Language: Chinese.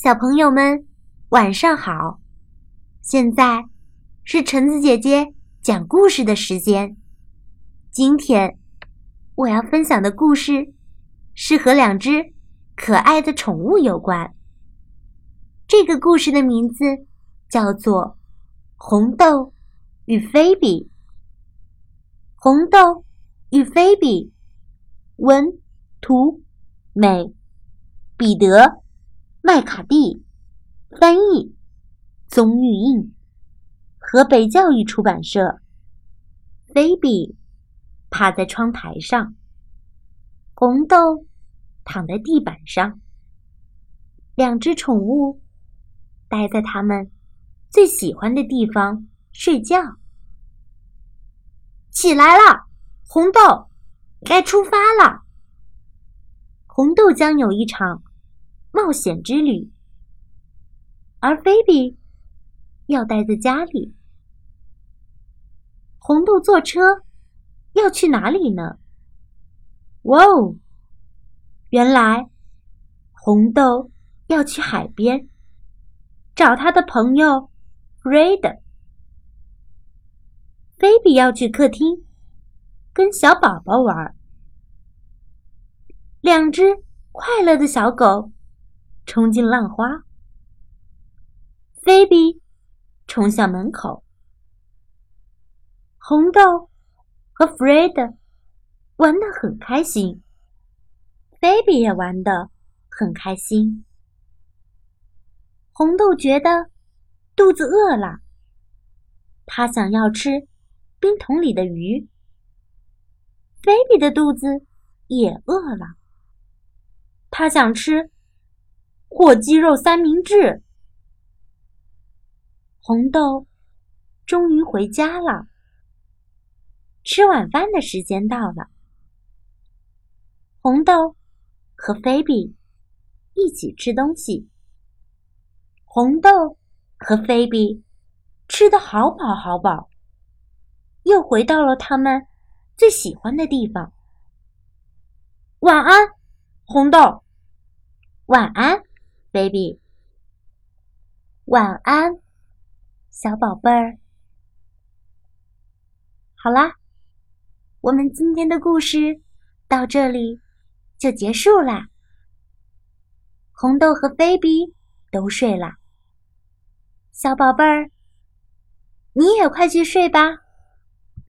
小朋友们，晚上好！现在是橙子姐姐讲故事的时间。今天我要分享的故事是和两只可爱的宠物有关。这个故事的名字叫做《红豆与菲比》。红豆与菲比，文图美，彼得。麦卡蒂翻译，宗玉印，河北教育出版社。菲比趴在窗台上，红豆躺在地板上。两只宠物待在他们最喜欢的地方睡觉。起来了，红豆，该出发了。红豆将有一场。冒险之旅，而菲比要待在家里。红豆坐车要去哪里呢？哇哦，原来红豆要去海边找他的朋友 Fred。菲比要去客厅跟小宝宝玩。两只快乐的小狗。冲进浪花，菲比冲向门口。红豆和弗瑞德玩得很开心，菲比也玩得很开心。红豆觉得肚子饿了，他想要吃冰桶里的鱼。菲比的肚子也饿了，他想吃。火鸡肉三明治。红豆终于回家了。吃晚饭的时间到了。红豆和菲比一起吃东西。红豆和菲比吃的好饱好饱，又回到了他们最喜欢的地方。晚安，红豆。晚安。baby，晚安，小宝贝儿。好啦，我们今天的故事到这里就结束啦。红豆和菲比都睡了，小宝贝儿，你也快去睡吧。